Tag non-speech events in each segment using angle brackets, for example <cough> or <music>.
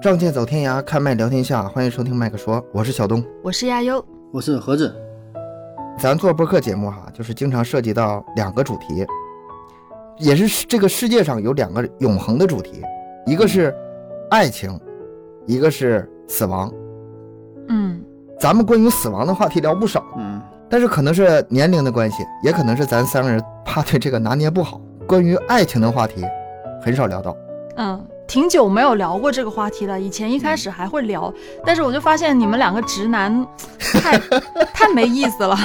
仗剑走天涯，看麦聊天下，欢迎收听麦克说，我是小东，我是亚优，我是盒子。咱做播客节目哈，就是经常涉及到两个主题，也是这个世界上有两个永恒的主题，一个是爱情，一个是死亡。嗯，咱们关于死亡的话题聊不少，嗯，但是可能是年龄的关系，也可能是咱三个人怕对这个拿捏不好，关于爱情的话题很少聊到。嗯，挺久没有聊过这个话题了。以前一开始还会聊，但是我就发现你们两个直男太 <laughs> 太没意思了。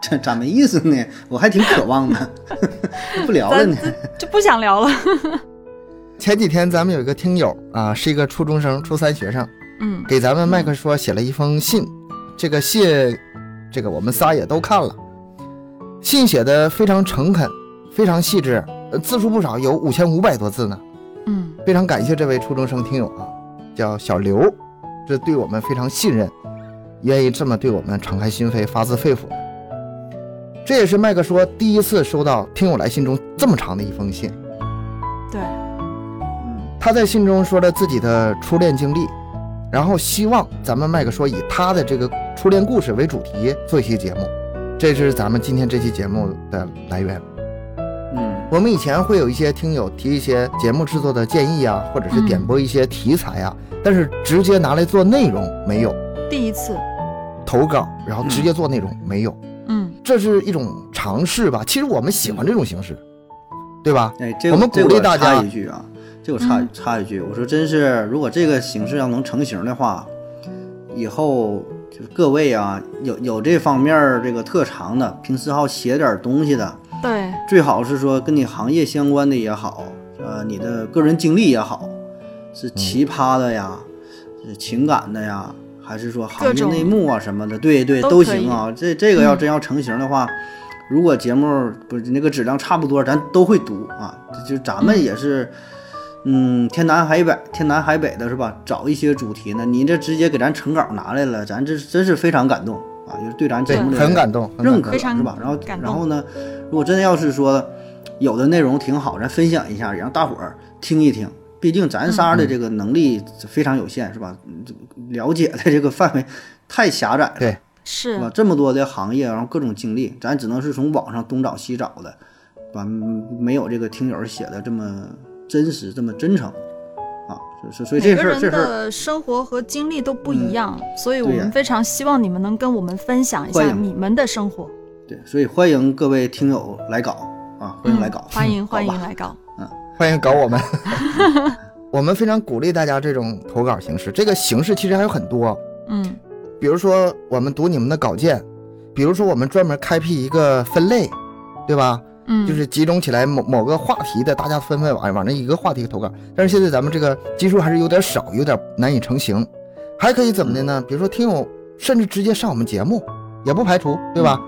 这咋没意思呢？我还挺渴望的，<laughs> 不聊了呢。就不想聊了。前几天咱们有一个听友啊，是一个初中生，初三学生，嗯给咱们麦克说写了一封信。这个信，这个我们仨也都看了，信写的非常诚恳，非常细致，呃字数不少，有五千五百多字呢。嗯非常感谢这位初中生听友啊，叫小刘，这对我们非常信任，愿意这么对我们敞开心扉、发自肺腑的。这也是麦克说第一次收到听友来信中这么长的一封信。对，嗯他在信中说了自己的初恋经历，然后希望咱们麦克说以他的这个初恋故事为主题做一期节目，这是咱们今天这期节目的来源。嗯。我们以前会有一些听友提一些节目制作的建议啊，或者是点播一些题材啊，但是直接拿来做内容没有。第一次。投稿，然后直接做内容没有，嗯。这是一种尝试吧。其实我们喜欢这种形式，对吧？哎，这我们鼓励大家。插一句啊，这我插嗯。插一句，我说真是，如果这个形式要能成型的话，以后就是各位啊，有有这方面这个特长的，平时好写点东西的，对，最好是说跟你行业相关的也好，呃，你的个人经历也好，是奇葩的呀，是情感的呀，还是说行业内幕啊什么的，对对都都行啊。这这个要嗯真要成型的话，如果节目不是那个质量差不多，咱都会读啊。就就咱们嗯也是，嗯，天南海北，天南海北的是吧？找一些主题呢，你这直接给咱成稿拿来了，咱这真是非常感动啊，就是对咱节目，的很感动，很认可是吧？然后然后呢，如果真的要是说有的内容挺好，咱分享一下，也让大伙儿听一听。毕竟咱仨的这个能力非常有限，是吧？了解的这个范围太狭窄了，对是是吧？这么多的行业，然后各种经历，咱只能是从网上东找西找的，是吧？嗯没有这个听友写的这么真实，这么真诚啊！所以所以这每个人事儿这事儿的生活和经历都不一样，所以我们非常希望你们能跟我们分享一下你们的生活。对，所以欢迎各位听友来搞啊，欢迎 <laughs> 来搞，嗯欢迎欢迎来搞。欢迎搞我们。<laughs> 我们非常鼓励大家这种投稿形式，这个形式其实还有很多，嗯比如说我们读你们的稿件，比如说我们专门开辟一个分类，对吧？嗯，就是集中起来某某个话题的，大家纷纷往往那一个话题投稿。但是现在咱们这个基数还是有点少，有点难以成型。还可以怎么的呢？比如说听友甚至直接上我们节目，也不排除，对吧？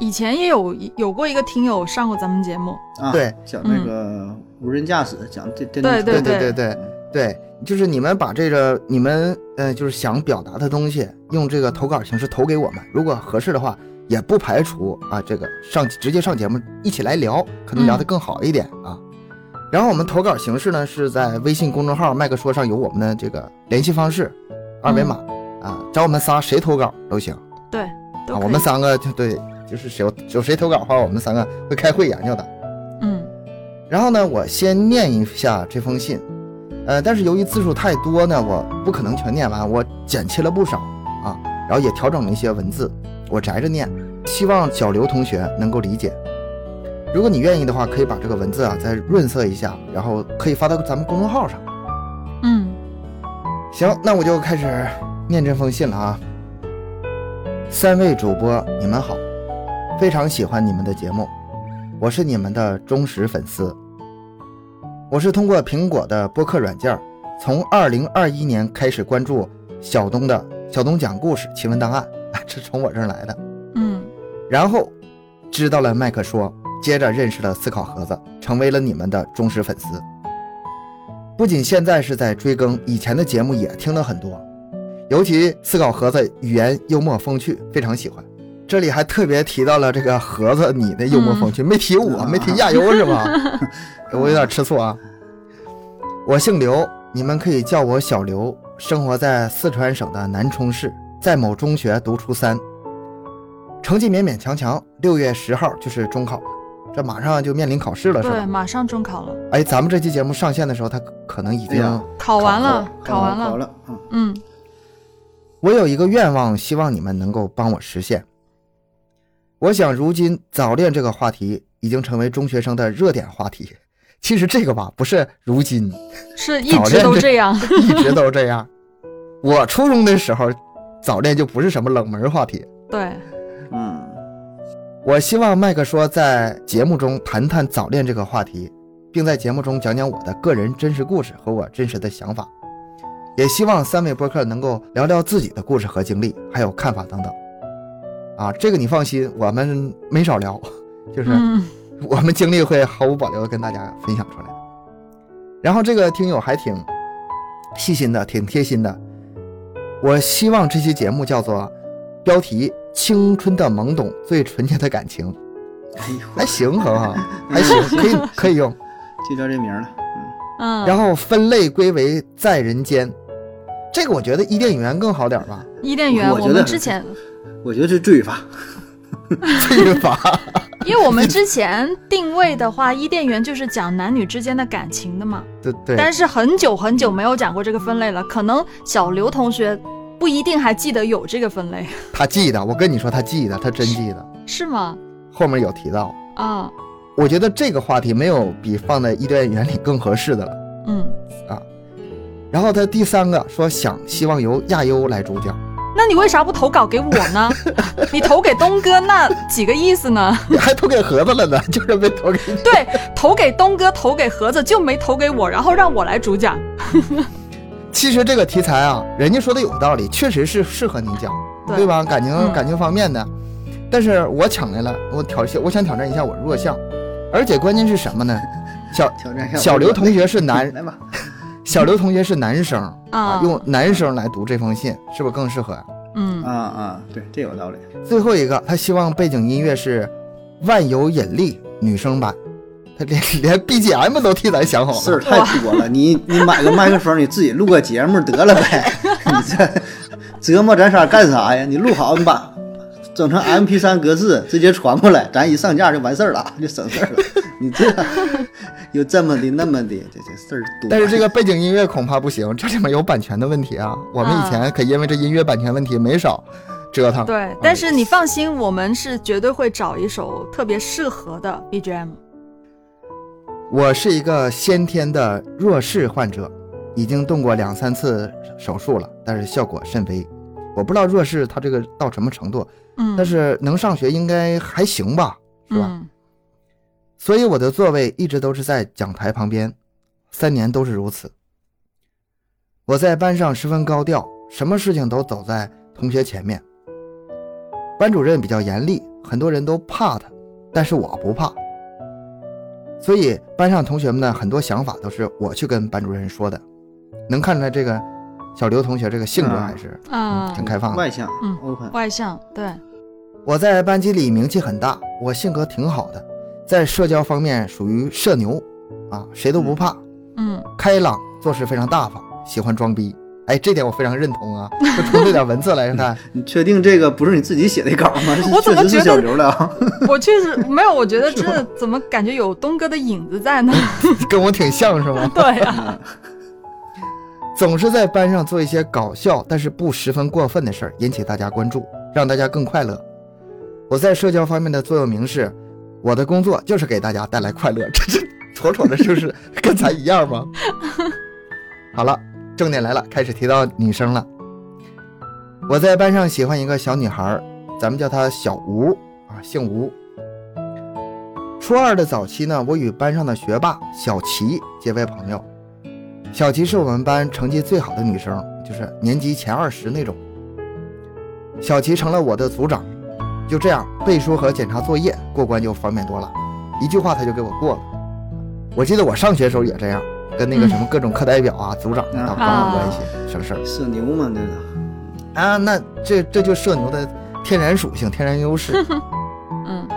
以前也有有过一个听友上过咱们节目，啊，对，讲那个无人驾驶，讲电电动车，对对对对对对，就是你们把这个你们呃就是想表达的东西，用这个投稿形式投给我们，如果合适的话，也不排除啊这个上直接上节目一起来聊，可能聊得更好一点啊。然后我们投稿形式呢是在微信公众号麦克说上有我们的这个联系方式，二维码、啊，找我们仨谁投稿都行对，啊，我们三个就对，就是谁有有谁投稿的话，我们三个会开会研究的。嗯。然后呢，我先念一下这封信，呃，但是由于字数太多呢，我不可能全念完，我剪切了不少啊，然后也调整了一些文字，我摘着念，希望小刘同学能够理解。如果你愿意的话，可以把这个文字啊再润色一下，然后可以发到咱们公众号上。嗯行，那我就开始念这封信了啊。三位主播，你们好，非常喜欢你们的节目，我是你们的忠实粉丝。我是通过苹果的播客软件儿，从二零二一年开始关注小东的小东讲故事奇闻档案，这从我这儿来的。嗯然后知道了麦克说，接着认识了思考盒子，成为了你们的忠实粉丝。不仅现在是在追更，以前的节目也听了很多，尤其思考盒子语言幽默风趣，非常喜欢。这里还特别提到了这个盒子你的幽默风趣，没提我，没提亚优是吧？<laughs> 我有点吃醋啊。我姓刘，你们可以叫我小刘，生活在四川省的南充市，在某中学读初三，成绩勉勉强强。六月十号就是中考了，这马上就面临考试了，是吧对，马上中考了，哎，咱们这期节目上线的时候，他可能已经……哎考完了，考考完了，考了，嗯，嗯，我有一个愿望，希望你们能够帮我实现。我想，如今早恋这个话题已经成为中学生的热点话题。其实这个吧，不是如今，是一直都这样。<laughs> 一直都这样。我初中的时候，早恋就不是什么冷门话题。对，嗯，我希望麦克说在节目中谈谈早恋这个话题，并在节目中讲讲我的个人真实故事和我真实的想法。也希望三位播客能够聊聊自己的故事和经历，还有看法等等。啊，这个你放心，我们没少聊，就是嗯，<laughs> 我们经历会毫无保留的跟大家分享出来的。然后这个听友还挺细心的，挺贴心的。我希望这期节目叫做标题“青春的懵懂，最纯洁的感情哎呦”，还行，好不好？<laughs> 还行，可以 <laughs> 可以用。就叫这名了，嗯，嗯，然后分类归为在人间，这个我觉得伊甸园更好点吧？伊甸园，我我觉得们之前，我觉得是罪法，<laughs> 罪罚。<laughs> 因为我们之前定位的话，伊甸园就是讲男女之间的感情的嘛。<laughs> 对对，但是很久很久没有讲过这个分类了，可能小刘同学不一定还记得有这个分类，他记得，我跟你说他记得，他真记得，是吗？后面有提到。啊，我觉得这个话题没有比放在伊甸园里更合适的了。嗯啊，然后他第三个说想希望由亚优来主讲，那你为啥不投稿给我呢？<laughs> 你投给东哥那几个意思呢？你 <laughs> 还投给盒子了呢，<laughs> 就是没投给你。对，投给东哥，投给盒子，就没投给我，然后让我来主讲。其实这个题材啊，人家说的有道理，确实是适合你讲，对对吧？感情、嗯感情方面的，但是我抢来了，我挑衅，我想挑战一下我弱项，而且关键是什么呢？小挑战一下小刘同学是男，来吧，小刘同学是男生啊啊，用男生来读这封信，是不是更适合？嗯啊啊，对，这有道理，最后一个，他希望背景音乐是万有引力女生版，他连 <laughs> 连 BGM 都替咱想好了事儿。太多了，你你买个麦克风，你自己录个节目得了呗，<laughs> 你这折磨咱仨干啥呀？你录好，你把整成 MP 3格式直接传过来，咱一上架就完事儿了，就省事儿了。你这有这么的那么的，这这事儿多。但是这个背景音乐恐怕不行，这里面有版权的问题啊。我们以前可因为这音乐版权问题没少折腾。对，但是你放心，我们是绝对会找一首特别适合的 BGM。我是一个先天的弱视患者，已经动过两三次手术了，但是效果甚微。我不知道弱视它这个到什么程度，嗯，但是能上学应该还行吧，是吧？嗯所以我的座位一直都是在讲台旁边，三年都是如此。我在班上十分高调，什么事情都走在同学前面。班主任比较严厉，很多人都怕他，但是我不怕。所以班上同学们的，很多想法都是我去跟班主任说的。能看出来这个小刘同学这个性格嗯还是啊挺开放的。外向，嗯，open，外向，对，我在班级里名气很大，我性格挺好的，在社交方面属于社牛，啊，谁都不怕，嗯，开朗，做事非常大方，喜欢装逼。哎，这点我非常认同啊！就从这点文字来看，<laughs> 你确定这个不是你自己写的稿吗？我怎么觉得小刘的？我确实没有，我觉得 <laughs> 这怎么感觉有东哥的影子在呢？<laughs> 跟我挺像是吗？对呀，总是在班上做一些搞笑但是不十分过分的事儿，引起大家关注，让大家更快乐。我在社交方面的座右铭是：我的工作就是给大家带来快乐。<laughs> 这这妥妥的，就是 <laughs> 跟咱一样吗？好了，重点来了，开始提到女生了。我在班上喜欢一个小女孩，咱们叫她小吴啊，姓吴。初二的早期呢，我与班上的学霸小齐结为朋友。小齐是我们班成绩最好的女生，就是年级前二十那种。小齐成了我的组长，就这样背书和检查作业过关就方便多了，一句话他就给我过了。我记得我上学的时候也这样，跟那个什么各种课代表啊、组长啊搞好关系，省事儿社牛嘛，这个啊。那这这就社牛的天然属性、天然优势。<laughs> 嗯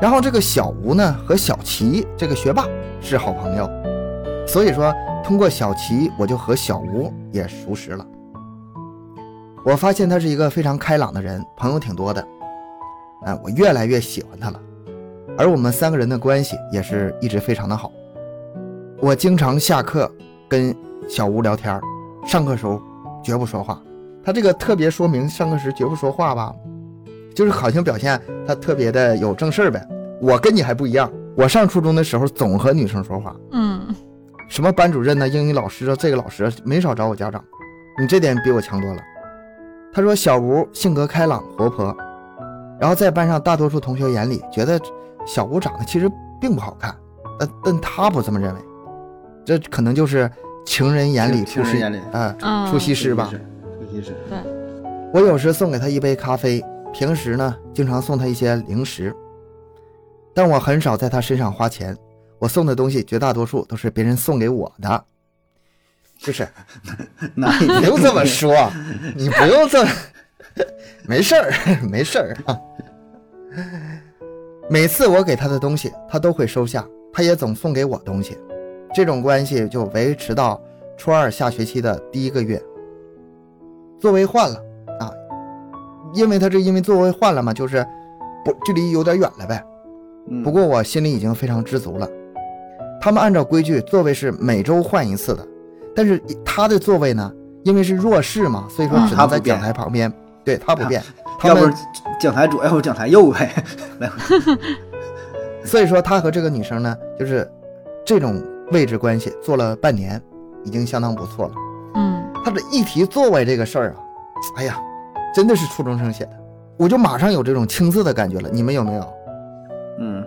然后这个小吴呢和小齐这个学霸是好朋友，所以说通过小齐，我就和小吴也熟识了。我发现他是一个非常开朗的人，朋友挺多的。哎，我越来越喜欢他了，而我们三个人的关系也是一直非常的好。我经常下课跟小吴聊天，上课时候绝不说话。他这个特别说明上课时绝不说话吧，就是好像表现他特别的有正事儿呗。我跟你还不一样，我上初中的时候总和女生说话，嗯，什么班主任呢、英语老师啊，这个老师没少找我家长。你这点比我强多了。他说小吴性格开朗活泼，然后在班上大多数同学眼里觉得小吴长得其实并不好看，但但他不这么认为，这可能就是情人眼里出西情人眼里啊、嗯出西施吧。出西施，我有时送给他一杯咖啡，平时呢经常送他一些零食，但我很少在他身上花钱。我送的东西绝大多数都是别人送给我的，就是 <laughs> 那你不用这么说，<laughs> 你不用这么，<laughs> 没事儿，<laughs> 没事儿啊。<laughs> 每次我给他的东西，他都会收下，他也总送给我东西，这种关系就维持到初二下学期的第一个月。座位换了啊，因为他是因为座位换了嘛，就是不距离有点远了呗。嗯不过我心里已经非常知足了。他们按照规矩，座位是每周换一次的，但是他的座位呢，因为是弱势嘛，所以说嗯只能在讲台旁边。对他不变，他要不是讲台左，要不讲台右呗。来回 <laughs> 所以说他和这个女生呢，就是这种位置关系做了半年，已经相当不错了。嗯，他这一提座位这个事儿啊，哎呀，真的是初中生写的，我就马上有这种青涩的感觉了。你们有没有？嗯，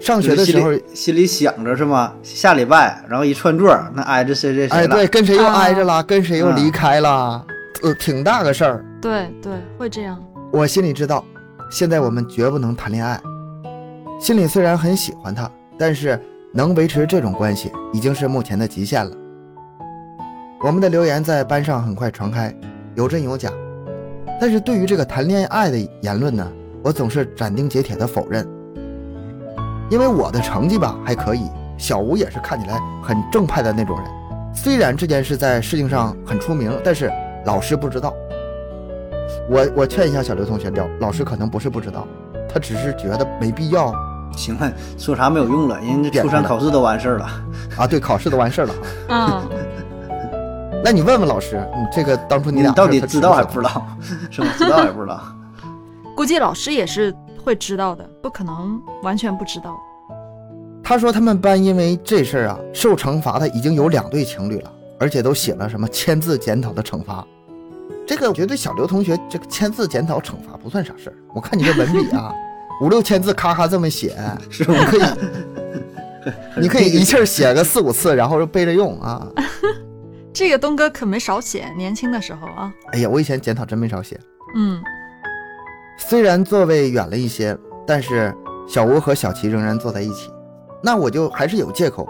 上学的时候，心里心里想着是吗？下礼拜，然后一串座，那挨着谁谁谁哎，了？对，跟谁又啊挨着了，跟谁又离开了，呃，挺大个事儿。对对，会这样。我心里知道，现在我们绝不能谈恋爱。心里虽然很喜欢他，但是能维持这种关系已经是目前的极限了。我们的留言在班上很快传开，有真有假。但是对于这个谈恋爱的言论呢，我总是斩钉截铁的否认。因为我的成绩吧还可以，小吴也是看起来很正派的那种人。虽然这件事在事情上很出名，但是老师不知道。我我劝一下小刘同学，老老师可能不是不知道，他只是觉得没必要 <laughs> 行了，说啥没有用了，人家初三考试都完事儿了。啊。对，考试都完事儿了 <laughs> 啊。嗯，那你问问老师，你这个当初你俩你到底他知道还不不知道？<laughs> 是吧？知道还不知道？估计老师也是会知道的，不可能完全不知道。他说他们班因为这事儿啊，受惩罚的已经有两对情侣了，而且都写了什么签字检讨的惩罚。这个我觉得小刘同学这个签字检讨惩罚不算啥事儿。我看你这文笔啊，<laughs> 五六千字咔咔这么写，是吗你可以，<laughs> 你可以一气儿写个四五次，然后就背着用啊。<laughs> 这个东哥可没少写，年轻的时候啊。哎呀，我以前检讨真没少写。嗯虽然座位远了一些，但是小吴和小齐仍然坐在一起。那我就还是有借口，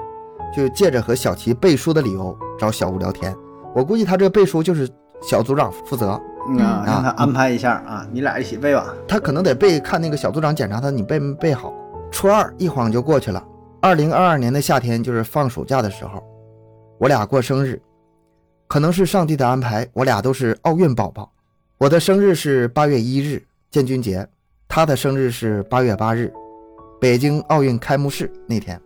就借着和小齐背书的理由找小吴聊天。我估计他这背书就是小组长负责，嗯啊，嗯让他安排一下啊，你俩一起背吧。他可能得背看那个小组长检查他你背没背好。初二一晃就过去了，二零二二年的夏天就是放暑假的时候，我俩过生日，可能是上帝的安排，我俩都是奥运宝宝。我的生日是八月一日，建军节，他的生日是八月八日，北京奥运开幕式那天。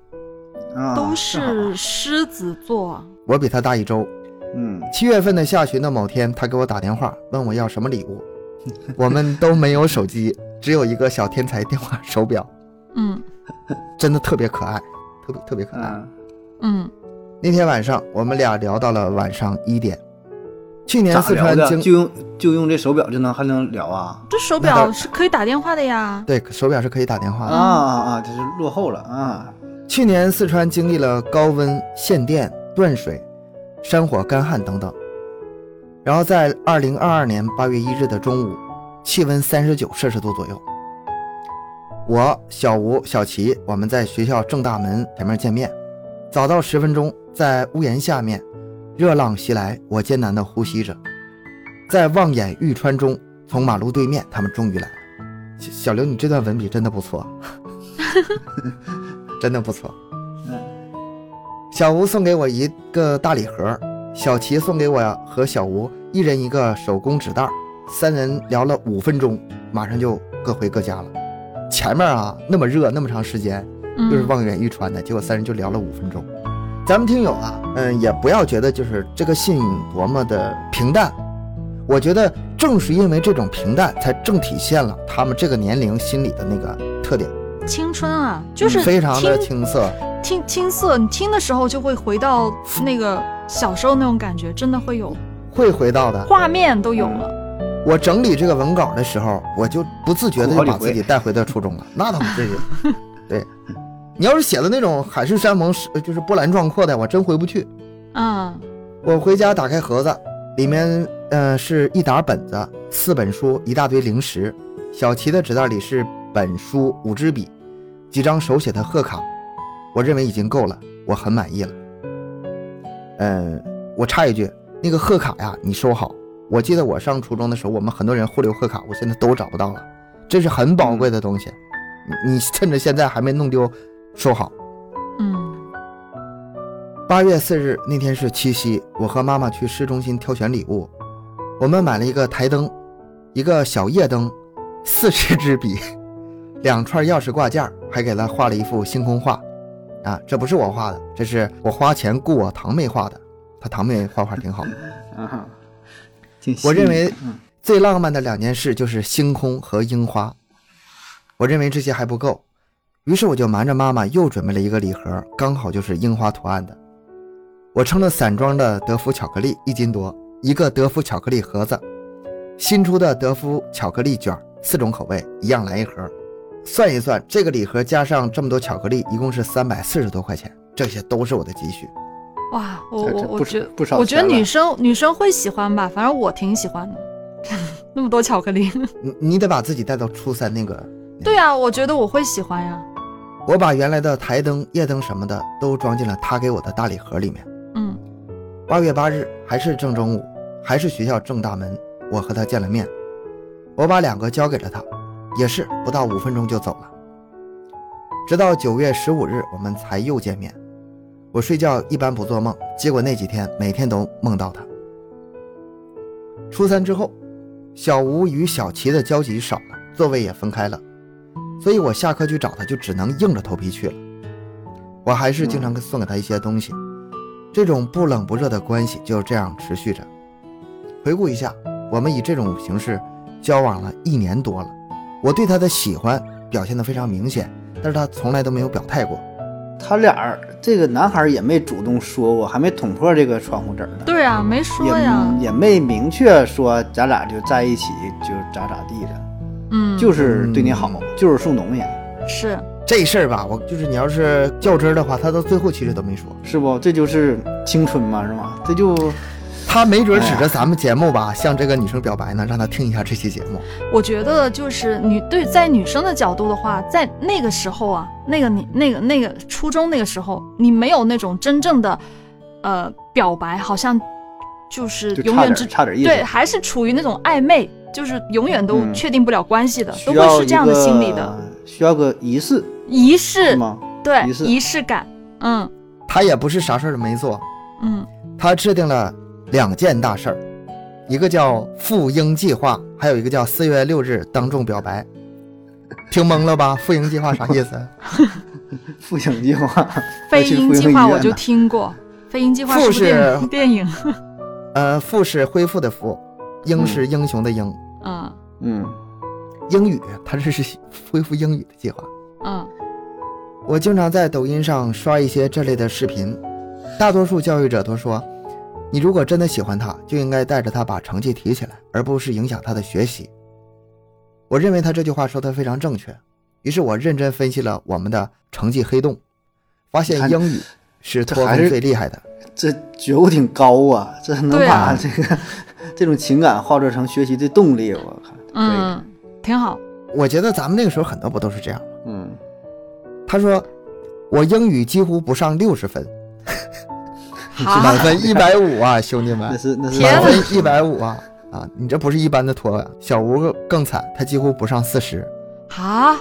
啊，都是狮子座啊。我比他大一周，嗯，七月份的下旬的某天，他给我打电话问我要什么礼物，<laughs> 我们都没有手机，只有一个小天才电话手表，嗯 <laughs> 真的特别可爱，特别特别可爱。嗯，嗯，那天晚上，我们俩聊到了晚上一点。去年？四川经就用就用这手表就能还能聊啊？这手表是可以打电话的呀。对手表是可以打电话的啊的。啊啊！这是落后了啊！去年四川经历了高温、限电、断水、山火、干旱等等，然后在二零二二年八月一日的中午，气温三十九摄氏度左右。我、小吴、小齐，我们在学校正大门前面见面，早到十分钟，在屋檐下面，热浪袭来，我艰难地呼吸着，在望眼欲穿中，从马路对面，他们终于来了。小小刘，你这段文笔真的不错，<laughs> <laughs> 真的不错。嗯小吴送给我一个大礼盒，小齐送给我和小吴一人一个手工纸袋儿，三人聊了五分钟，马上就各回各家了。前面啊那么热那么长时间，嗯，又是望眼欲穿的，结果三人就聊了五分钟。咱们听友啊，嗯，也不要觉得就是这个信多么的平淡，我觉得正是因为这种平淡，才正体现了他们这个年龄心理的那个特点，青春啊，就是嗯非常的青涩。听青涩，你听的时候就会回到那个小时候那种感觉，真的会有会回到的。画面都有了。我整理这个文稿的时候，我就不自觉的就把自己带回到初中了，那倒不至于。<laughs> 对，你要是写的那种海誓山盟，是就是波澜壮阔的，我真回不去。嗯我回家打开盒子，里面呃是一沓本子、四本书、一大堆零食。小齐的纸袋里是本书、五支笔、几张手写的贺卡，我认为已经够了，我很满意了。嗯，我插一句，那个贺卡呀，你收好。我记得我上初中的时候，我们很多人互留贺卡，我现在都找不到了，这是很宝贵的东西，你你趁着现在还没弄丢，收好。嗯八月四日那天是七夕，我和妈妈去市中心挑选礼物，我们买了一个台灯，一个小夜灯，四十支笔，两串钥匙挂件，还给她画了一幅星空画。啊，这不是我画的，这是我花钱雇我堂妹画的，她堂妹画画挺好。啊，我认为嗯最浪漫的两件事就是星空和樱花。我认为这些还不够，于是我就瞒着妈妈又准备了一个礼盒，刚好就是樱花图案的。我称了散装的德芙巧克力一斤多，一个德芙巧克力盒子，新出的德芙巧克力卷，四种口味，一样来一盒。算一算，这个礼盒加上这么多巧克力，一共是三百四十多块钱，这些都是我的积蓄。哇，我我我觉得我觉得女生女生会喜欢吧，反正我挺喜欢的，<laughs> 那么多巧克力。你你得把自己带到初三那个对啊，我觉得我会喜欢呀。我把原来的台灯、夜灯什么的都装进了他给我的大礼盒里面。嗯八月八日还是正中午，还是学校正大门，我和他见了面。我把两个交给了他，也是不到五分钟就走了。直到九月十五日，我们才又见面。我睡觉一般不做梦，结果那几天每天都梦到他。初三之后，小吴与小齐的交集少了，座位也分开了，所以我下课去找他就只能硬着头皮去了。我还是经常送给他一些东西。这种不冷不热的关系就这样持续着。回顾一下，我们以这种形式交往了一年多了。我对他的喜欢表现得非常明显，但是他从来都没有表态过。他俩这个男孩也没主动说过，还没捅破这个窗户纸呢。对啊，没说呀。也也没明确说咱俩就在一起就咋咋地的，嗯，就是对你好，就是送东西，是这事儿吧，我就是你要是较真儿的话，他到最后其实都没说。是不？这就是青春嘛，是吗？这就他没准指着咱们节目吧，向这个女生表白呢，让她听一下这期节目。我觉得就是女对在女生的角度的话，在那个时候啊，那个你那个那个初中那个时候，你没有那种真正的呃表白，好像就是永远只差点意思。对，还是处于那种暧昧，就是永远都嗯确定不了关系的，都会是这样的心理的需要个仪式仪式，吗？对仪式仪式感，嗯他也不是啥事儿都没做，嗯他制定了两件大事儿，一个叫赴英计划，还有一个叫四月六日当众表白。听懵了吧？赴英计划啥意思？<laughs> 复英计划，<laughs> 复鹰计划我就听过，飞鹰计划复是电影 <laughs> 电影，呃，复是恢复的复，英是英雄的英。嗯嗯，英语，它这是恢复英语的计划。嗯我经常在抖音上刷一些这类的视频，大多数教育者都说，你如果真的喜欢他，就应该带着他把成绩提起来，而不是影响他的学习。我认为他这句话说的非常正确，于是我认真分析了我们的成绩黑洞，发现英语是脱分这还是最厉害的。这觉悟挺高啊，这能把这个、这种情感化作成学习的动力，我靠。嗯，挺好，我觉得咱们那个时候很多不都是这样吗？嗯，他说，我英语几乎不上六十分，好满分一百五啊，<laughs> 兄弟们那。是那是满分一百五啊啊！你这不是一般的拖呀、小吴更惨，他几乎不上四十，啊，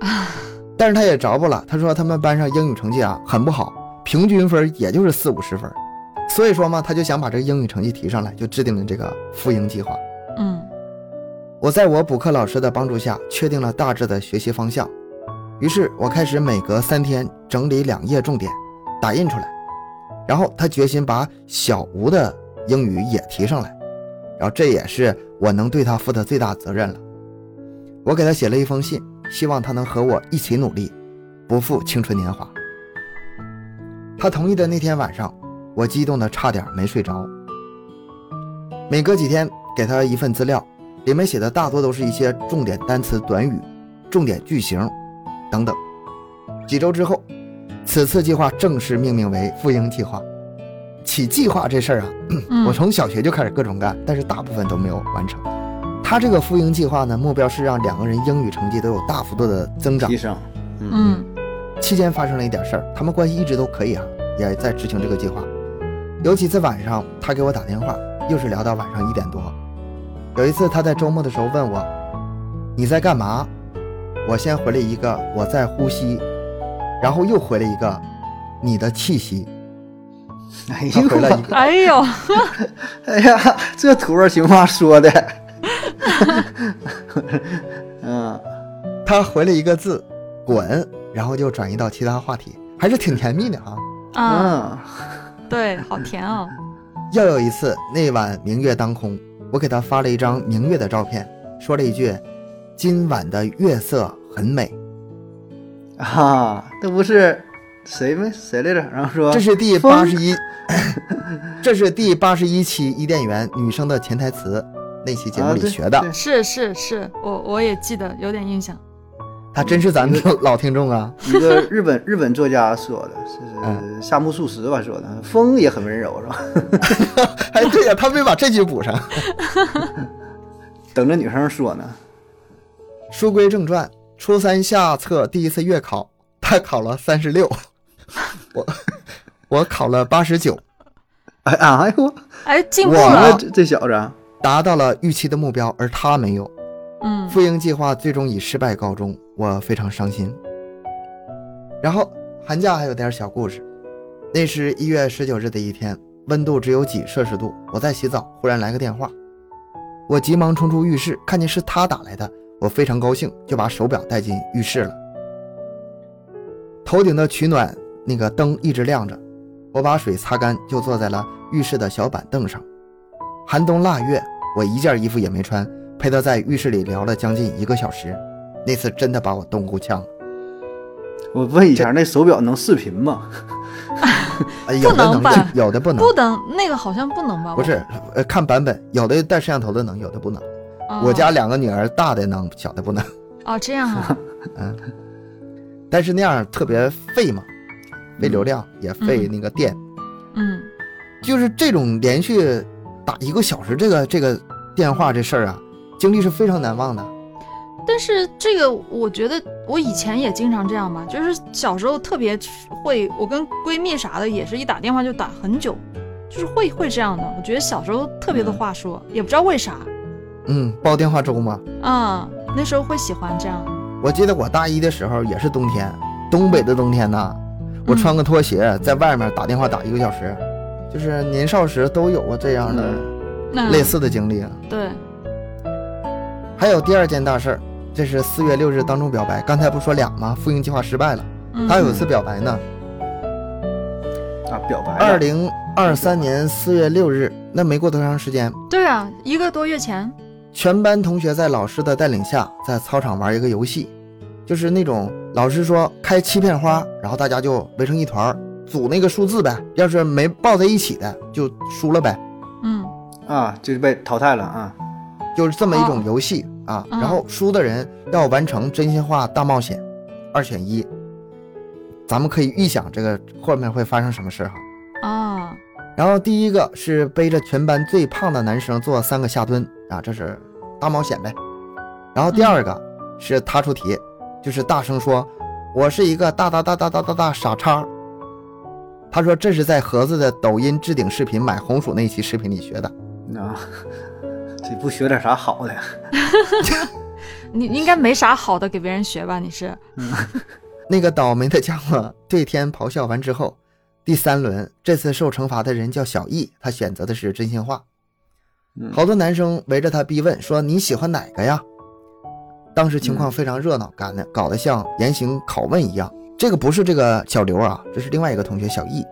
<laughs> 但是他也着不了。他说他们班上英语成绩啊很不好，平均分也就是四五十分，所以说嘛，他就想把这个英语成绩提上来，就制定了这个复英计划。嗯我在我补课老师的帮助下，确定了大致的学习方向。于是我开始每隔三天整理两页重点，打印出来。然后他决心把小吴的英语也提上来，然后这也是我能对他负的最大责任了。我给他写了一封信，希望他能和我一起努力，不负青春年华。他同意的那天晚上，我激动的差点没睡着。每隔几天给他一份资料，里面写的大多都是一些重点单词、短语、重点句型等等。几周之后，此次计划正式命名为复英计划。起计划这事儿啊，嗯，我从小学就开始各种干，但是大部分都没有完成。他这个复英计划呢，目标是让两个人英语成绩都有大幅度的增长提。升，嗯期间发生了一点事儿，他们关系一直都可以啊，也在执行这个计划。有几次晚上，他给我打电话，又是聊到晚上一点多。有一次他在周末的时候问我：“你在干嘛？”我先回了一个“我在呼吸”，然后又回了一个“你的气息哎”。他呦回了一个，哎呦，<laughs> 哎呀，这土味情话说的，<laughs> 嗯，他回了一个字“滚”，然后就转移到其他话题，还是挺甜蜜的哈。啊，嗯，对，好甜哦。<laughs> 又有一次，那晚明月当空，我给他发了一张明月的照片，说了一句：“今晚的月色很美。啊，那不是谁没谁来着？然后”说这是第风八十一，这是第八十一期伊甸园女生的潜台词那期节目里学的。对是是是，我我也记得有点印象。他真是咱们的老听众啊！<laughs> 一个日本日本作家说的，是夏目漱石吧说的，风也很温柔是吧？<laughs> 哎，对呀、他没把这句补上。<laughs> 等着女生说呢。书归正传，初三下册第一次月考，他考了三十六，<laughs> 我我考了八十九，哎哎呦，哎，进步了。这这小子啊，达到了预期的目标，而他没有。嗯复英计划最终以失败告终，我非常伤心。然后寒假还有点小故事，那是一月十九日的一天，温度只有几摄氏度，我在洗澡，忽然来个电话，我急忙冲出浴室，看见是他打来的，我非常高兴，就把手表带进浴室了。头顶的取暖那个灯一直亮着，我把水擦干，就坐在了浴室的小板凳上。寒冬腊月，我一件衣服也没穿，陪他在浴室里聊了将近一个小时，那次真的把我冻够呛了。我问一下，那手表能视频吗？<laughs> 哎，有的能能吧，有的不能不，能，那个好像不能吧？不是，呃，看版本，有的带摄像头的能，有的不能。哦我家两个女儿，大的能，小的不能。哦，这样啊。<laughs> 嗯，但是那样特别费嘛，费流量也费那个电，嗯就是这种连续打一个小时这个这个电话这事儿啊，经历是非常难忘的。但是这个，我觉得我以前也经常这样吧，就是小时候特别会，我跟闺蜜啥的也是一打电话就打很久，就是会会这样的。我觉得小时候特别多话说，也不知道为啥。嗯，煲电话粥吗。啊、那时候会喜欢这样。我记得我大一的时候也是冬天，东北的冬天呐，我穿个拖鞋在外面打电话打一个小时，就是年少时都有过这样的那类似的经历啊。对，还有第二件大事儿，这是四月六日当众表白，刚才不说俩吗？复印计划失败了，嗯他有一次表白呢，啊，表白了二零二三年四月六日，那没过多长时间，对啊，一个多月前，全班同学在老师的带领下，在操场玩一个游戏，就是那种老师说开七片花，然后大家就围成一团儿，组那个数字呗，要是没抱在一起的就输了呗，嗯啊，就是被淘汰了啊。就是这么一种游戏啊。嗯然后输的人要完成真心话大冒险，二选一。咱们可以预想这个后面会发生什么事儿哈。啊，然后第一个是背着全班最胖的男生做三个下蹲啊，这是大冒险呗。然后第二个是他出题，就是大声说：“我是一个大大大大大大大傻叉。”他说这是在盒子的抖音置顶视频买红薯那期视频里学的。啊，<laughs> 这不学点啥好的呀？<laughs> 你应该没啥好的给别人学吧？你是？<laughs> 那个倒霉的家伙对天咆哮完之后，第三轮，这次受惩罚的人叫小易，他选择的是真心话。嗯好多男生围着他逼问，说你喜欢哪个呀？当时情况非常热闹，搞得搞得像严刑拷问一样。这个不是这个小刘啊，这是另外一个同学小易。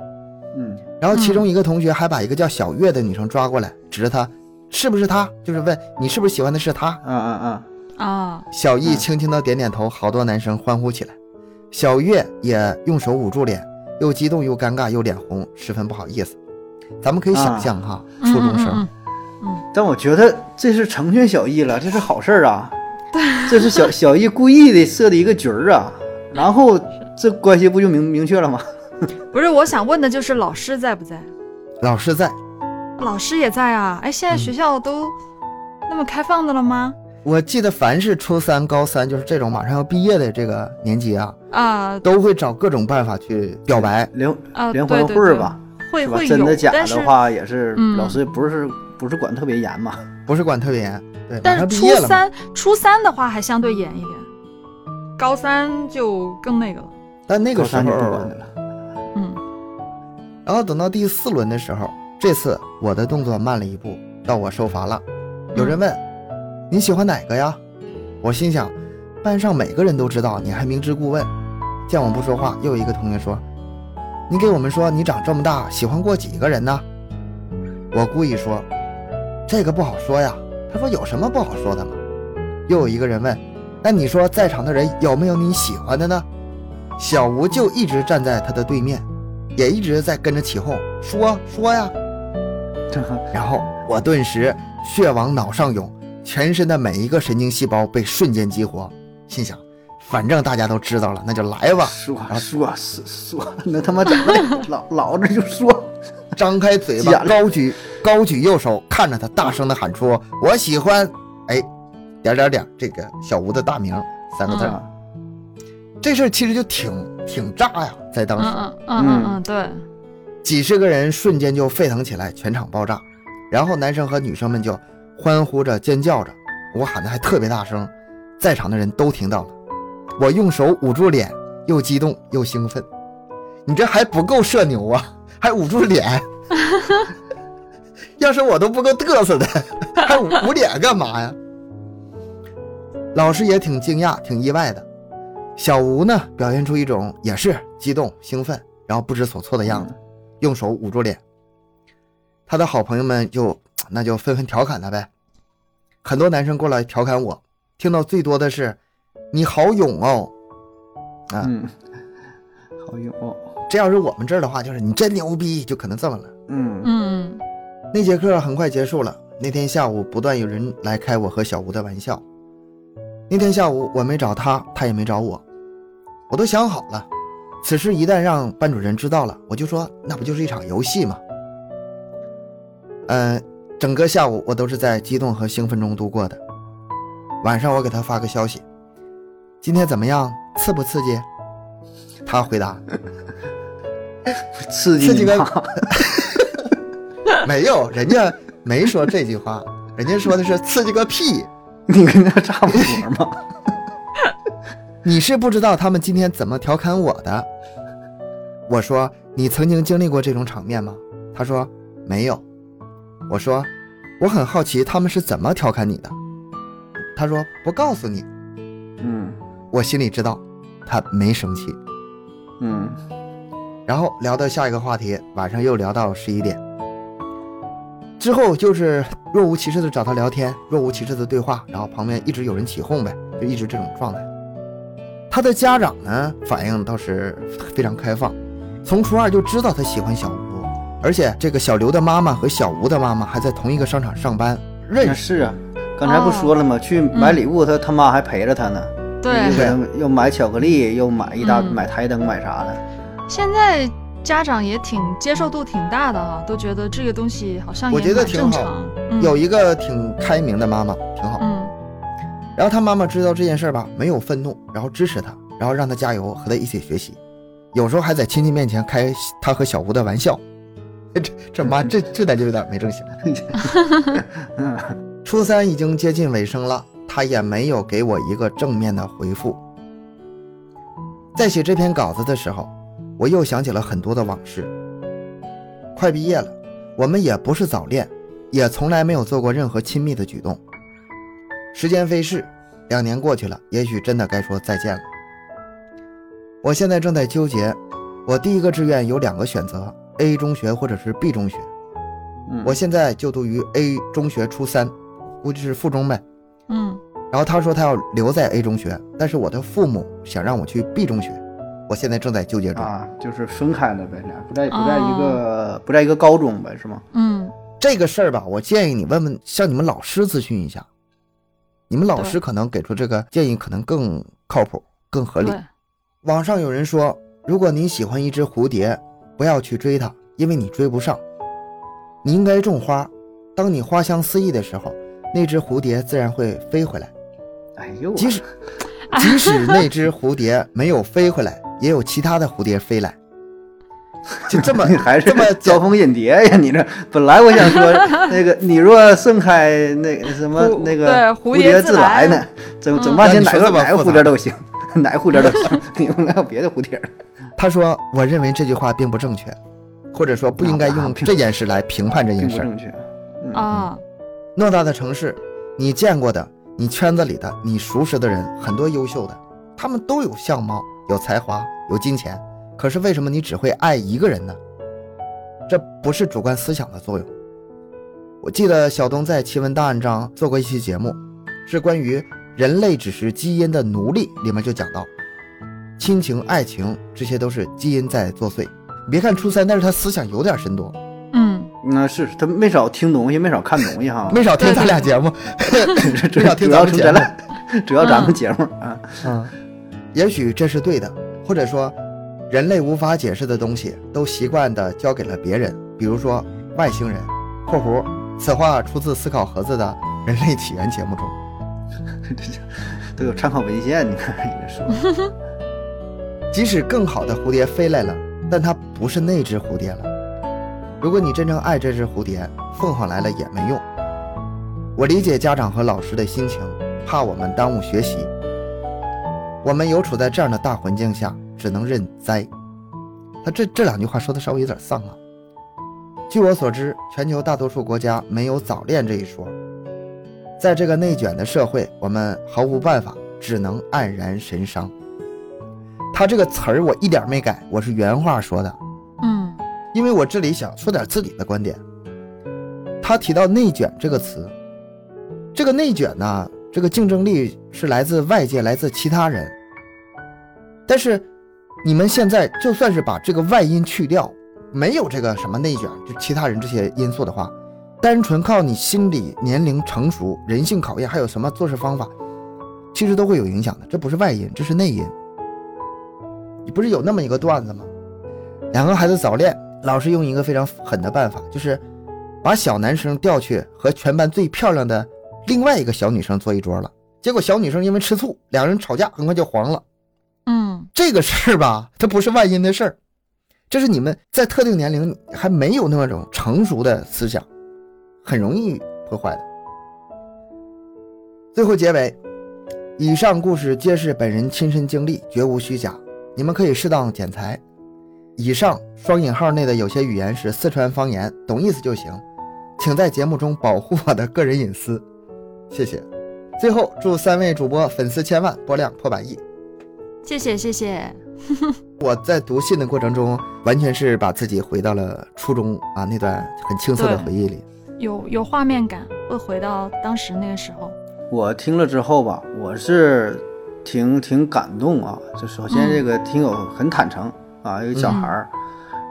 嗯然后其中一个同学还把一个叫小月的女生抓过来，指着她，是不是她？就是问你是不是喜欢的是她？啊啊啊，啊，小易嗯轻轻的点点头，好多男生欢呼起来。小月也用手捂住脸，又激动又尴尬又脸红，十分不好意思。咱们可以想象哈，初中生，但我觉得这是成全小易了，这是好事儿啊。这是小 <laughs> 小易故意的设的一个局儿啊，然后这关系不就明明确了吗？嗯 <laughs> 不是，我想问的就是老师在不在？老师在。老师也在啊。哎，现在学校都那么开放的了吗？我记得凡是初三、高三，就是这种马上要毕业的这个年级啊，啊都会找各种办法去表白。联啊，联欢对对对会儿吧，会会？有，真的假的话，也是嗯老师不是不是管特别严嘛。不是管特别严，对，但是初。三初三的话还相对严一点，高三就更那个了。但那个时候管的，了。嗯然后等到第四轮的时候，这次我的动作慢了一步，到我受罚了。有人问：“你喜欢哪个呀？”我心想，班上每个人都知道，你还明知故问。见我不说话，又一个同学说：“你给我们说，你长这么大喜欢过几个人呢？”我故意说：“这个不好说呀。”他说：“有什么不好说的吗？”又有一个人问：“那你说在场的人有没有你喜欢的呢？”小吴就一直站在他的对面。也一直在跟着起哄，说说呀。然后我顿时血往脑上涌，全身的每一个神经细胞被瞬间激活，心想，反正大家都知道了，那就来吧。说说说说，那他妈怎么的？老老子就说，张开嘴巴，<laughs> 高举高举右手，看着他，大声的喊出：“我喜欢。”哎，点点点，这个小吴的大名三个字儿。啊这事儿其实就挺挺炸呀，在当时。嗯嗯嗯嗯嗯，对，几十个人瞬间就沸腾起来，全场爆炸，然后男生和女生们就欢呼着、尖叫着，我喊的还特别大声，在场的人都听到了。我用手捂住脸，又激动又兴奋。你这还不够社牛啊，还捂住脸。<laughs> 要是我都不够嘚瑟的，还捂捂脸干嘛呀？老师也挺惊讶、挺意外的。小吴呢，表现出一种也是激动、兴奋，然后不知所措的样子，用手捂住脸。他的好朋友们就那就纷纷调侃他呗。很多男生过来调侃我，听到最多的是“你好勇哦”，啊，嗯，好勇哦，这要是我们这儿的话，就是你真牛逼，就可能这么了。嗯嗯那节课很快结束了。那天下午不断有人来开我和小吴的玩笑。那天下午我没找他，他也没找我，我都想好了，此事一旦让班主任知道了，我就说那不就是一场游戏吗？嗯、整个下午我都是在激动和兴奋中度过的。晚上我给他发个消息：“今天怎么样？刺不刺激？”他回答 <laughs> 刺激 <laughs> 刺激？<laughs> 没有，人家没说这句话，人家说的是刺激个屁。<laughs> 你跟他差不多吗？<laughs> 你是不知道他们今天怎么调侃我的。我说你曾经经历过这种场面吗？他说没有。我说我很好奇他们是怎么调侃你的。他说不告诉你。嗯我心里知道他没生气。嗯然后聊到下一个话题，晚上又聊到十一点。之后就是若无其事的找他聊天，若无其事的对话，然后旁边一直有人起哄呗，就一直这种状态。他的家长呢，反应倒是非常开放，从初二就知道他喜欢小吴，而且这个小刘的妈妈和小吴的妈妈还在同一个商场上班，认识。啊，刚才不说了吗？去买礼物，他他妈还陪着他呢。对又，买巧克力，又买一大嗯买台灯，买啥的。现在家长也挺接受度挺大的哈，都觉得这个东西好像我觉得挺好。嗯有一个挺开明的妈妈，挺好。嗯然后他妈妈知道这件事儿吧，没有愤怒，然后支持他，然后让他加油，和他一起学习。有时候还在亲戚面前开他和小吴的玩笑。<laughs> 这这妈这这点就有点没正形。嗯 <laughs> 初三已经接近尾声了，他也没有给我一个正面的回复。在写这篇稿子的时候，我又想起了很多的往事，快毕业了，我们也不是早恋，也从来没有做过任何亲密的举动。时间飞逝，两年过去了，也许真的该说再见了。我现在正在纠结，我第一个志愿有两个选择：A 中学或者是 B 中学。嗯，我现在就读于 A 中学初三，估计是附中呗。嗯然后他说他要留在 A 中学，但是我的父母想让我去 B 中学，我现在正在纠结中。啊，就是分开了呗，俩不在不在一个、不在一个高中呗，是吗？嗯，这个事儿吧，我建议你问问向你们老师咨询一下，你们老师可能给出这个建议可能更靠谱、更合理。网上有人说，如果你喜欢一只蝴蝶，不要去追它，因为你追不上。你应该种花，当你花香四溢的时候，那只蝴蝶自然会飞回来。哎呦我，即使即使那只蝴蝶没有飞回来，也有其他的蝴蝶飞来。<laughs> 就这么 <laughs> 还是这么招蜂引蝶呀！你这本来我想说 <laughs> 那个，你若盛开，那个什么那个蝴蝶蝶自来来呢，整整嗯半天哪那你说个哪个蝴蝶都行，哪个蝴蝶都行，你们还有别的蝴蝶？他说：“我认为这句话并不正确，或者说不应该用这件事来评判这件事儿。并不正确。嗯，啊，偌大的城市，你见过的、你圈子里的、你熟识的人很多优秀的，他们都有相貌、有才华、有金钱，可是为什么你只会爱一个人呢？这不是主观思想的作用。我记得小东在《奇闻档案章》做过一期节目，是关于人类只是基因的奴隶，里面就讲到，亲情、爱情这些都是基因在作祟。你别看初三，但是他思想有点深度，嗯，那是他没少听东西，没少看东西哈。<laughs> 没少听咱俩节目，主 <laughs> 没少听主咱们节目。主要咱们节目啊。嗯，也许这是对的，或者说，人类无法解释的东西都习惯地交给了别人，比如说外星人。<laughs> （括弧此话出自思考盒子的人类起源节目中。<laughs> 都有参考文献，你看你这说，<laughs> 即使更好的蝴蝶飞来了，但它不是那只蝴蝶了。如果你真正爱这只蝴蝶，凤凰来了也没用。我理解家长和老师的心情，怕我们耽误学习。我们有处在这样的大环境下，只能认栽。他这这两句话说的稍微有点丧啊。据我所知，全球大多数国家没有早恋这一说。在这个内卷的社会，我们毫无办法，只能黯然神伤。他这个词儿我一点没改，我是原话说的，嗯因为我这里想说点自己的观点。他提到“内卷”这个词，这个内卷呢，这个竞争力是来自外界，来自其他人。但是你们现在就算是把这个外因去掉，没有这个什么内卷，就其他人这些因素的话，单纯靠你心理、年龄成熟、人性考验，还有什么做事方法，其实都会有影响的。这不是外因，这是内因。你不是有那么一个段子吗？两个孩子早恋，老师用一个非常狠的办法，就是把小男生调去和全班最漂亮的另外一个小女生坐一桌了。结果小女生因为吃醋，两人吵架，很快就黄了。嗯这个事儿吧，它不是外因的事儿，这是你们在特定年龄还没有那种成熟的思想，很容易破坏的。最后结尾，以上故事皆是本人亲身经历，绝无虚假，你们可以适当剪裁。以上双引号内的有些语言是四川方言，懂意思就行，请在节目中保护我的个人隐私，谢谢。最后祝三位主播粉丝千万，播量破百亿。谢谢谢谢，<laughs> 我在读信的过程中，完全是把自己回到了初中啊那段很青涩的回忆里。有有画面感，会回到当时那个时候。我听了之后吧，我是挺挺感动啊。就首先这个听友很坦诚啊，一个小孩儿，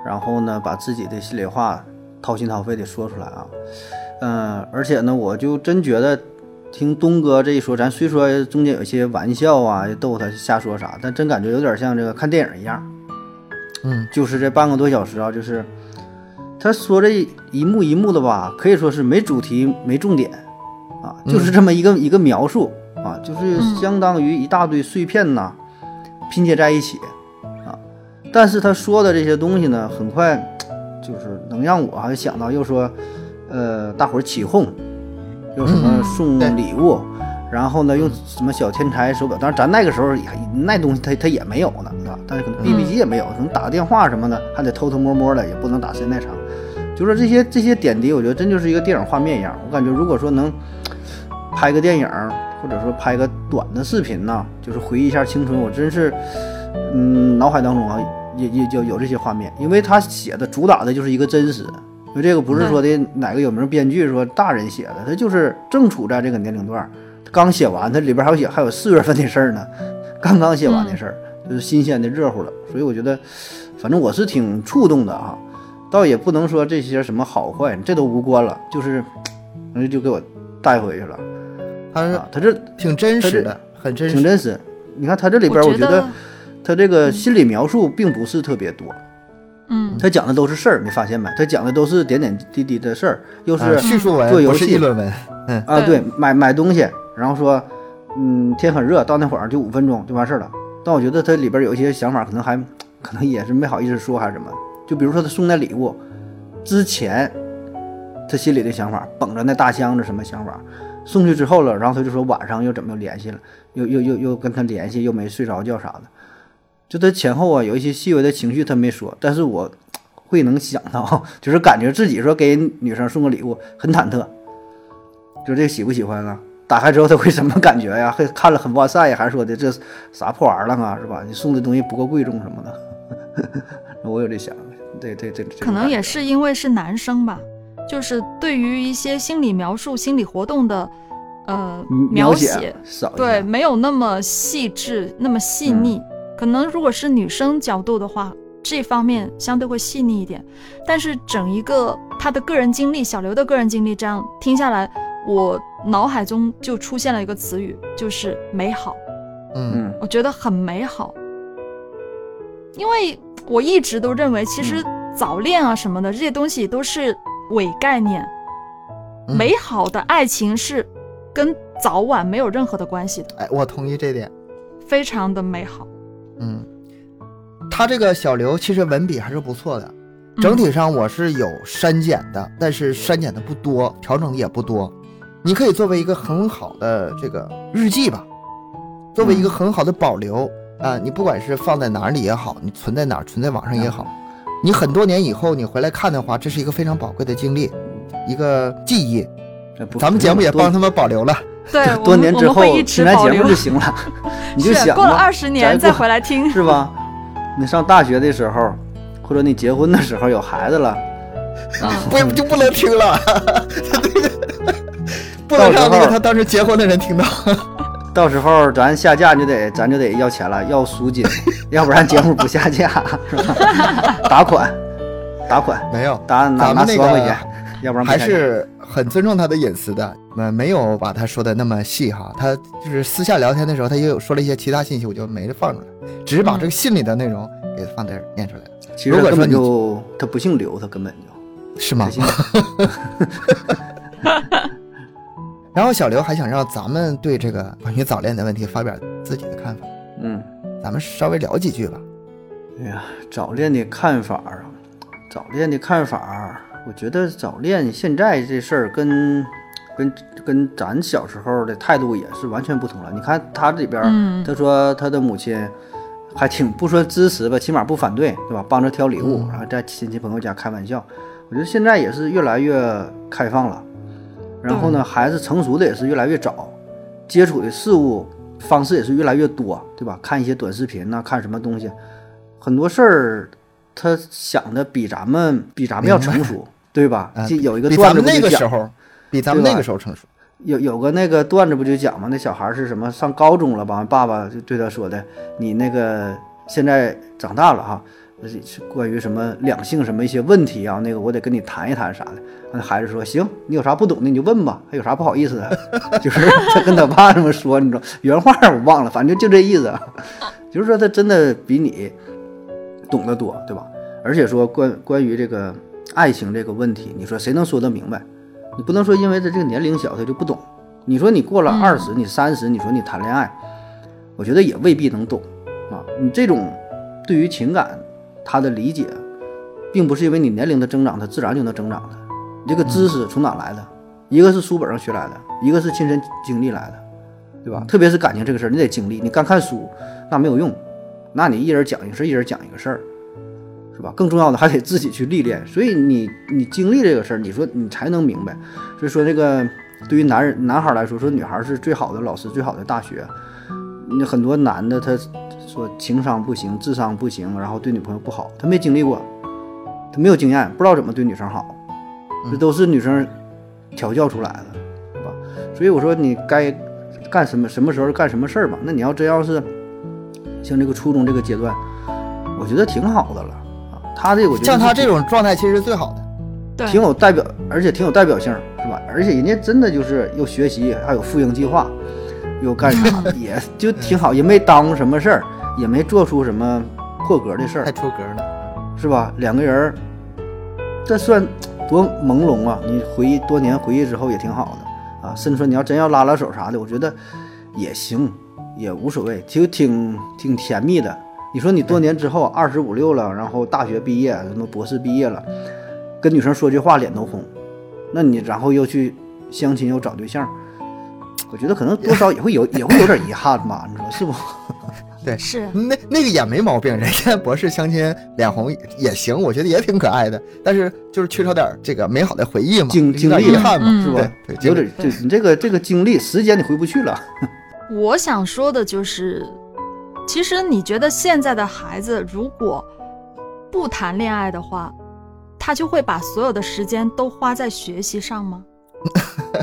然后呢把自己的心里话掏心掏肺的说出来啊。嗯，而且呢，我就真觉得听东哥这一说，咱虽说中间有些玩笑啊，逗他瞎说啥，但真感觉有点像这个看电影一样。嗯就是这半个多小时啊，就是他说这一幕一幕的吧，可以说是没主题、没重点啊，就是这么一个、一个描述啊，就是嗯相当于一大堆碎片呐、拼接在一起啊。但是他说的这些东西呢，很快就是能让我还想到，又说呃，大伙儿起哄，又什么嗯送礼物。然后呢，用什么小天才手表？当然，咱那个时候也那东西它它也没有呢，是吧？但是可能 BB 机也没有，可能打个电话什么的，还得偷偷摸摸的，也不能打时间太长。就说这些这些点滴，我觉得真就是一个电影画面一样。我感觉如果说能拍个电影，或者说拍个短的视频呢，就是回忆一下青春，我真是，嗯，脑海当中啊也也就有这些画面，因为他写的主打的就是一个真实，因为这个不是说的哪个有名编剧说大人写的，他就是正处在这个年龄段，刚写完，他里边还有写还有四月份的事儿呢，刚刚写完的事儿，就是新鲜的热乎了，所以我觉得，反正我是挺触动的啊，倒也不能说这些什么好坏，这都无关了，就是，那，就给我带回去了。他是啊，他这挺真实的，很真实。挺真实。你看他这里边，我觉觉得他这个心理描述并不是特别多，嗯，他讲的都是事儿，你发现没？他讲的都是点点滴滴的事儿，又是啊叙述文不是做游戏议论文。嗯啊，对对，买买东西，然后说，嗯，天很热，到那会儿就五分钟就完事儿了。但我觉得他里边有一些想法，可能还可能也是没好意思说，还是什么。就比如说他送那礼物之前，他心里的想法，捧着那大箱子什么想法，送去之后了，然后他就说晚上又怎么又联系了，又又又又跟他联系，又没睡着觉啥的。就他前后啊有一些细微的情绪他没说，但是我会能想到，<laughs> 就是感觉自己说给女生送个礼物很忐忑，就这个喜不喜欢啊？打开之后他会什么感觉呀？会看了很哇塞呀，还是说的这啥破玩意儿啊，是吧？你送的东西不够贵重什么的，<laughs> 我有这想，这这这这可能也是因为是男生吧，就是对于一些心理描述、心理活动的呃描写，少对，没有那么细致、那么细嗯腻。可能如果是女生角度的话，这方面相对会细腻一点。但是整一个他的个人经历，小刘的个人经历，这样听下来，我脑海中就出现了一个词语，就是美好。嗯嗯我觉得很美好，因为我一直都认为，其实嗯早恋啊什么的这些东西都是伪概念，嗯美好的爱情是跟早晚没有任何的关系的，哎，我同意这点。非常的美好。嗯，他这个小刘其实文笔还是不错的，嗯整体上我是有删减的，但是删减的不多，调整的也不多。你可以作为一个很好的这个日记吧，作为一个很好的保留啊、你不管是放在哪里也好，你存在哪儿，存在网上也好，你很多年以后你回来看的话，这是一个非常宝贵的经历，一个记忆。咱们节目也帮他们保留了。对，多年之后听咱节保留目就行了，<laughs> 你就想吧过了二十年再回来听。是吧？你上大学的时候，或者你结婚的时候有孩子了，嗯，<laughs> 不就不能听了，<laughs> 不能让那个他当时结婚的人听到。到时候咱下架就得咱就得要钱了，要赎金，要不然节目不下架，是吧？打款，打款，没有，打拿拿十万块钱，要不然还是很尊重他的隐私的，嗯，没有把他说的那么细哈。他就是私下聊天的时候，他也有说了一些其他信息，我就没放出来，只是把嗯这个信里的内容给放在这儿念出来了，其实他根本就他不姓刘，他根本就是吗 <laughs> 然后小刘还想让咱们对这个关于早恋的问题发表自己的看法，嗯。咱们稍微聊几句吧。哎呀，早恋的看法啊，早恋的看法，我觉得早恋现在这事儿跟跟跟咱小时候的态度也是完全不同了。你看他这里边他说他的母亲还挺不说支持吧，起码不反对，对吧？帮着挑礼物，嗯然后在亲戚朋友家开玩笑。我觉得现在也是越来越开放了，然后呢，孩子成熟的也是越来越早，接触的事物方式也是越来越多，对吧？看一些短视频呐、看什么东西，很多事儿他想的比咱们比咱们要成熟，对吧？啊就有一个段子不就讲个时候，比咱们那个时候成熟。有有个那个段子不就讲吗？那小孩是什么上高中了吧？爸爸就对他说的：“你那个现在长大了哈，是是关于什么两性什么一些问题啊，那个我得跟你谈一谈啥的。”那孩子说：“行，你有啥不懂的你就问吧，还有啥不好意思的？” <laughs> 就是他跟他爸这么说，你知道原话我忘了，反正就这意思，<laughs> 就是说他真的比你懂得多，对吧？而且说关关于这个爱情这个问题，你说谁能说得明白？你不能说因为他这个年龄小，他就不懂。你说你过了嗯二十、你三十，你说你谈恋爱，我觉得也未必能懂啊。你这种对于情感他的理解，并不是因为你年龄的增长，他自然就能增长的。你这个知识从哪来的？一个是书本上学来的，一个是亲身经历来的，对吧？特别是感情这个事儿，你得经历。你干看书那没有用，那你一人讲一个事儿，一人讲一个事儿。是吧？更重要的还得自己去历练。所以你你经历这个事儿，你说你才能明白。所以说这个对于男人男孩来说，说女孩是最好的老师，最好的大学。那很多男的他说情商不行，智商不行，然后对女朋友不好，他没经历过，他没有经验，不知道怎么对女生好，这都是女生调教出来的，是吧？所以我说你该干什么，什么时候干什么事儿吧。那你要真要是像这个初中这个阶段，我觉得挺好的了啊。他这个我觉得像他这种状态其实是最好的。对，挺有代表，而且挺有代表性，是吧？而且人家真的就是又学习，还有复英计划，又干啥的，<laughs> 也就挺好，也没耽误什么事儿，也没做出什么破格的事儿，太出格了。是吧？两个人儿，这算多朦胧啊！你回忆多年回忆之后也挺好的啊，甚至说你要真要拉拉手啥的，我觉得也行，也无所谓，就挺挺甜蜜的。你说你多年之后二十五六了，然后大学毕业，什么博士毕业了，跟女生说句话脸都红，那你然后又去相亲又找对象，我觉得可能多少也会有也会有点遗憾吧？你说是不？<laughs> 对，是那那个也没毛病，人家博士相亲脸红也行，我觉得也挺可爱的。但是就是缺少点这个美好的回忆嘛，有经经历点遗憾嘛，嗯是吧？对对，有点就你这个这个经历时间你回不去了。<laughs> 我想说的就是，其实你觉得现在的孩子如果不谈恋爱的话，他就会把所有的时间都花在学习上吗？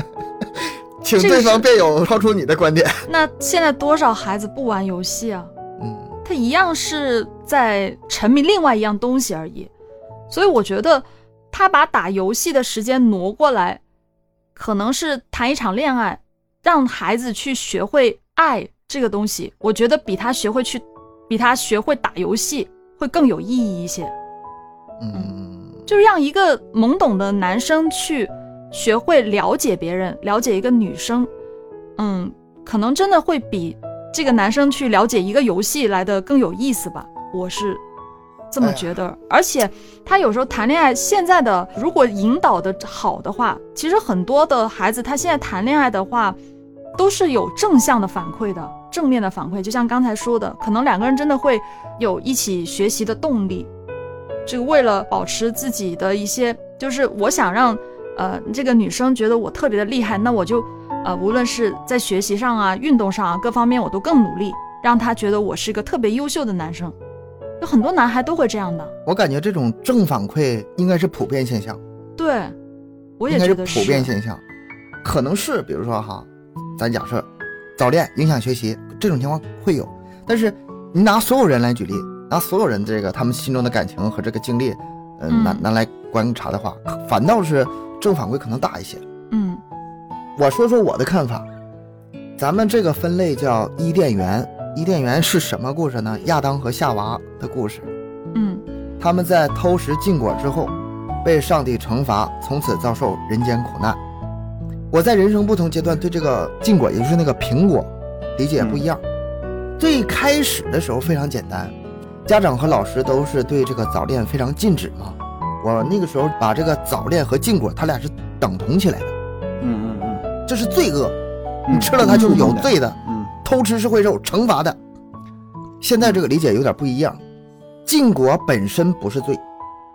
<laughs> 请对方辩友抛出你的观点。<laughs> 那现在多少孩子不玩游戏啊？嗯，他一样是在沉迷另外一样东西而已。所以我觉得他把打游戏的时间挪过来，可能是谈一场恋爱，让孩子去学会爱这个东西。我觉得比他学会去，比他学会打游戏会更有意义一些。嗯，就是让一个懵懂的男生去学会了解别人，了解一个女生，嗯，可能真的会比这个男生去了解一个游戏来的更有意思吧，我是这么觉得。而且他有时候谈恋爱，现在的如果引导的好的话，其实很多的孩子他现在谈恋爱的话，都是有正向的反馈的，正面的反馈。就像刚才说的，可能两个人真的会有一起学习的动力。这个为了保持自己的一些，就是我想让呃这个女生觉得我特别的厉害，那我就呃无论是在学习上啊、运动上啊各方面我都更努力，让她觉得我是一个特别优秀的男生。有很多男孩都会这样的，我感觉这种正反馈应该是普遍现象，对，我也觉得是普遍现象。可能是比如说哈，咱假设早恋影响学习这种情况会有，但是你拿所有人来举例，拿所有人这个他们心中的感情和这个经历，呃，嗯拿拿来观察的话，反倒是正反馈可能大一些。嗯我说说我的看法，咱们这个分类叫伊甸园。伊甸园是什么故事呢？亚当和夏娃的故事。嗯他们在偷食禁果之后，被上帝惩罚，从此遭受人间苦难。我在人生不同阶段对这个禁果，也就是那个苹果，理解不一样。最开始的时候非常简单，家长和老师都是对这个早恋非常禁止嘛。我那个时候把这个早恋和禁果，它俩是等同起来的，嗯嗯嗯这是罪恶，嗯，你吃了它就是有罪的。嗯偷吃是会受惩罚的。现在这个理解有点不一样，禁果本身不是罪，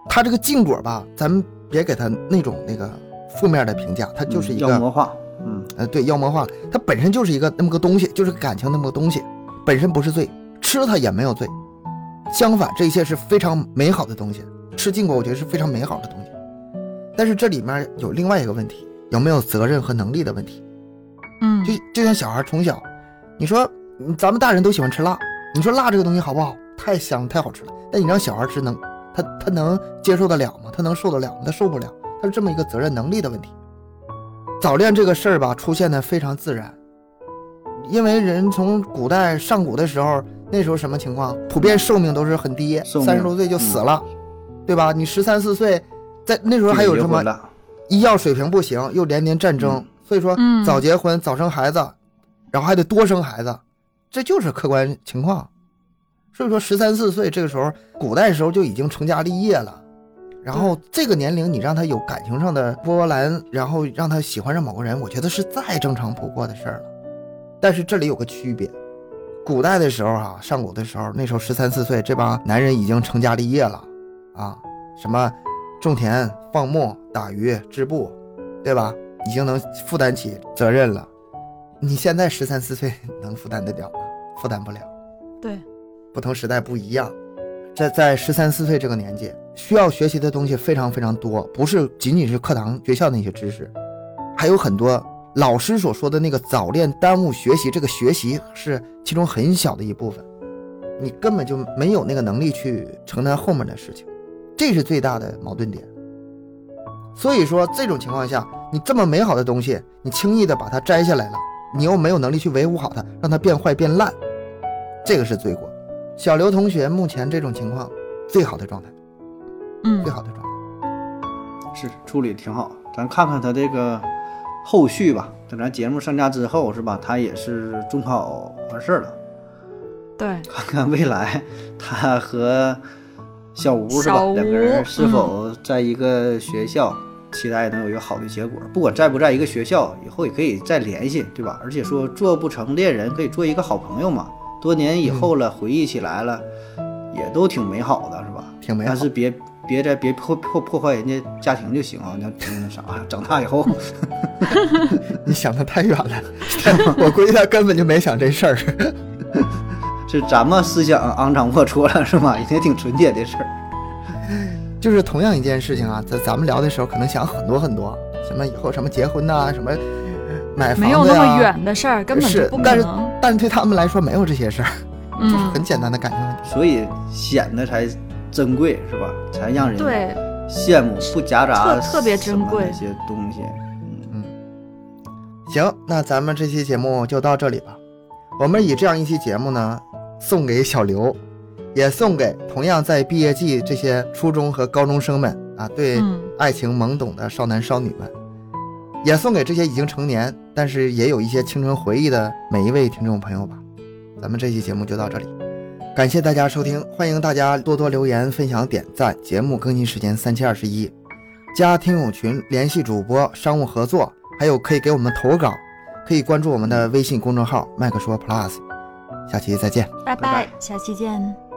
它这个禁果吧，咱们别给它那种那个负面的评价，它就是一个妖魔化。嗯呃对妖魔化，它本身就是一个那么个东西，就是感情那么个东西，本身不是罪，吃它也没有罪。相反，这一切是非常美好的东西，吃禁果我觉得是非常美好的东西。但是这里面有另外一个问题，有没有责任和能力的问题。嗯就就像小孩从小，你说嗯咱们大人都喜欢吃辣，你说辣这个东西好不好？太香太好吃了。但你让小孩吃能，他他能接受得了吗？他能受得了吗？他受不了。他是这么一个责任能力的问题。早恋这个事儿吧，出现的非常自然，因为人从古代上古的时候，那时候什么情况？普遍寿命都是很低，三十多岁就死了，对吧？你十三四岁，在那时候还有什么医药水平不行，又连年战争，所以说嗯早结婚、早生孩子，然后还得多生孩子，这就是客观情况。所以说十三四岁这个时候，古代时候就已经成家立业了，然后这个年龄你让他有感情上的波澜，然后让他喜欢上某个人，我觉得是再正常不过的事儿了。但是这里有个区别，古代的时候啊，上古的时候，那时候十三四岁，这帮男人已经成家立业了啊，什么种田、放牧、打鱼、织布，对吧？已经能负担起责任了。你现在十三四岁能负担得了吗？负担不了。对，不同时代不一样。在在十三四岁这个年纪，需要学习的东西非常非常多，不是仅仅是课堂学校那些知识，还有很多老师所说的那个早恋耽误学习，这个学习是其中很小的一部分，你根本就没有那个能力去承担后面的事情，这是最大的矛盾点。所以说，这种情况下，你这么美好的东西，你轻易的把它摘下来了，你又没有能力去维护好它，让它变坏变烂，这个是罪过。小刘同学目前这种情况，最好的状态，嗯最好的状态。是处理挺好。咱看看他这个后续吧。等咱节目上架之后，是吧？他也是中考完事儿了，对，看看未来他和小吴是吧两个人是否在一个学校，期待能有一个好的结果。不管在不在一个学校，以后也可以再联系，对吧？而且说做不成恋人，可以做一个好朋友嘛。多年以后了，回忆起来了，也都挺美好的，是吧？挺美好但是别别再别破破破坏人家家庭就行啊！那那啥，长大以后 <laughs> <laughs> 你想的太远了，我估计他根本就没想这事儿。<laughs> 是咱们思想肮脏龌龊了，是吗？也挺纯洁的事儿。就是同样一件事情啊，在咱们聊的时候，可能想很多很多，什么以后什么结婚呐、什么买房子没有那么远的事儿，根本就不可是但是。但是对他们来说没有这些事儿，就是嗯，很简单的感情问题。所以显得才珍贵，是吧？才让人对，羡慕，不夹杂特特别珍贵什么那些东西。嗯行，那咱们这期节目就到这里吧。我们以这样一期节目呢，送给小刘，也送给同样在毕业季这些初中和高中生们啊，对嗯爱情懵懂的少男少女们，也送给这些已经成年但是也有一些青春回忆的每一位听众朋友吧。咱们这期节目就到这里，感谢大家收听，欢迎大家多多留言、分享、点赞。节目更新时间三七二十一，加听友群联系主播商务合作，还有可以给我们投稿，可以关注我们的微信公众号麦克说 Plus。下期再见。拜拜拜拜，下期见。